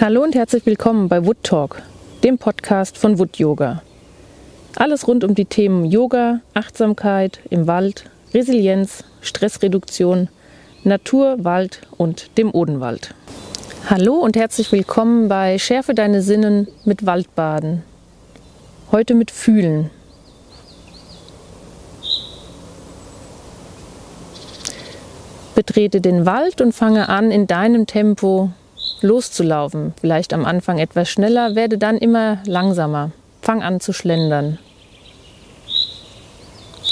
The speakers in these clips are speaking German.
Hallo und herzlich willkommen bei Wood Talk, dem Podcast von Wood Yoga. Alles rund um die Themen Yoga, Achtsamkeit im Wald, Resilienz, Stressreduktion, Natur, Wald und dem Odenwald. Hallo und herzlich willkommen bei Schärfe deine Sinnen mit Waldbaden. Heute mit Fühlen. Betrete den Wald und fange an, in deinem Tempo loszulaufen. Vielleicht am Anfang etwas schneller, werde dann immer langsamer. Fang an zu schlendern.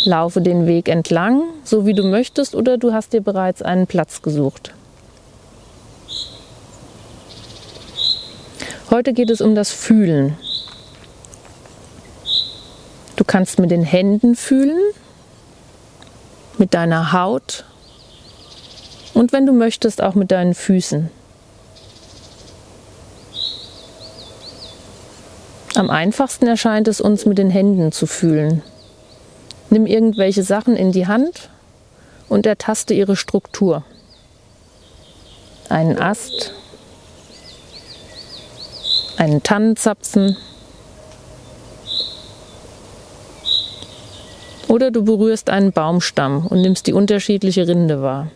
Laufe den Weg entlang, so wie du möchtest, oder du hast dir bereits einen Platz gesucht. Heute geht es um das Fühlen. Du kannst mit den Händen fühlen, mit deiner Haut und wenn du möchtest auch mit deinen Füßen. Am einfachsten erscheint es uns mit den Händen zu fühlen. Nimm irgendwelche Sachen in die Hand und ertaste ihre Struktur. Einen Ast, einen Tannenzapfen oder du berührst einen Baumstamm und nimmst die unterschiedliche Rinde wahr.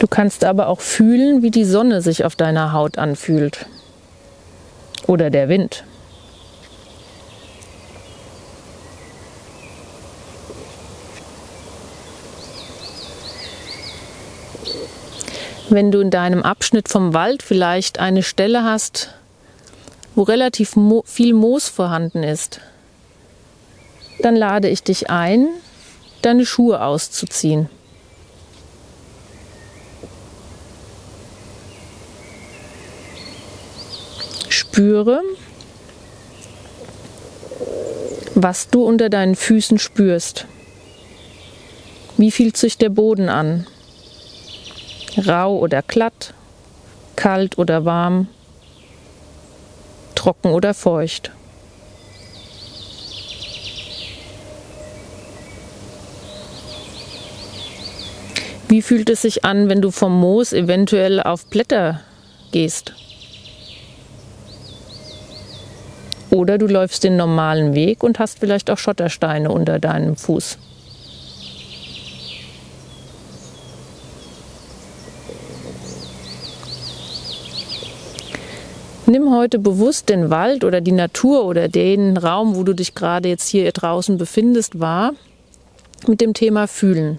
Du kannst aber auch fühlen, wie die Sonne sich auf deiner Haut anfühlt. Oder der Wind. Wenn du in deinem Abschnitt vom Wald vielleicht eine Stelle hast, wo relativ mo viel Moos vorhanden ist, dann lade ich dich ein, deine Schuhe auszuziehen. Spüre, was du unter deinen Füßen spürst. Wie fühlt sich der Boden an? Rau oder glatt, kalt oder warm, trocken oder feucht. Wie fühlt es sich an, wenn du vom Moos eventuell auf Blätter gehst? Oder du läufst den normalen Weg und hast vielleicht auch Schottersteine unter deinem Fuß. Nimm heute bewusst den Wald oder die Natur oder den Raum, wo du dich gerade jetzt hier draußen befindest, wahr mit dem Thema Fühlen.